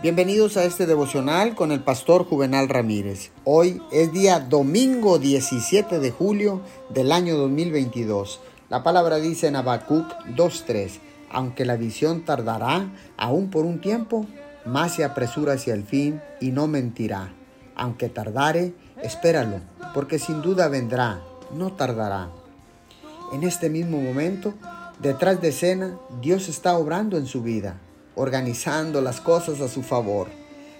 Bienvenidos a este devocional con el pastor Juvenal Ramírez. Hoy es día domingo 17 de julio del año 2022. La palabra dice en Habacuc 2.3, aunque la visión tardará aún por un tiempo, más se apresura hacia el fin y no mentirá. Aunque tardare, espéralo, porque sin duda vendrá, no tardará. En este mismo momento, detrás de escena, Dios está obrando en su vida organizando las cosas a su favor.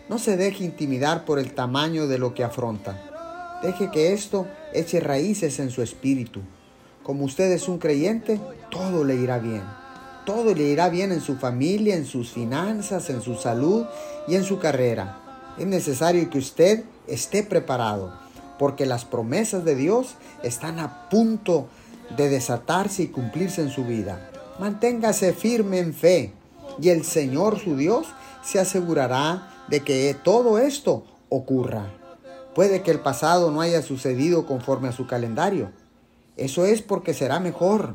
No se deje intimidar por el tamaño de lo que afronta. Deje que esto eche raíces en su espíritu. Como usted es un creyente, todo le irá bien. Todo le irá bien en su familia, en sus finanzas, en su salud y en su carrera. Es necesario que usted esté preparado, porque las promesas de Dios están a punto de desatarse y cumplirse en su vida. Manténgase firme en fe, y el Señor su Dios se asegurará de que todo esto ocurra. Puede que el pasado no haya sucedido conforme a su calendario. Eso es porque será mejor,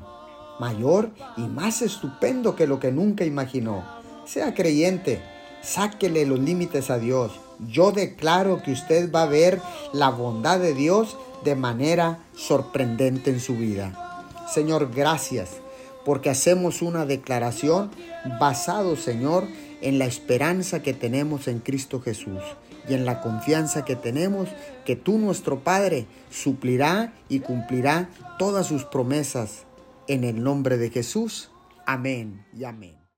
mayor y más estupendo que lo que nunca imaginó. Sea creyente, sáquele los límites a Dios. Yo declaro que usted va a ver la bondad de Dios de manera sorprendente en su vida. Señor, gracias porque hacemos una declaración basado, Señor, en la esperanza que tenemos en Cristo Jesús y en la confianza que tenemos que tú, nuestro Padre, suplirá y cumplirá todas sus promesas. En el nombre de Jesús. Amén y amén.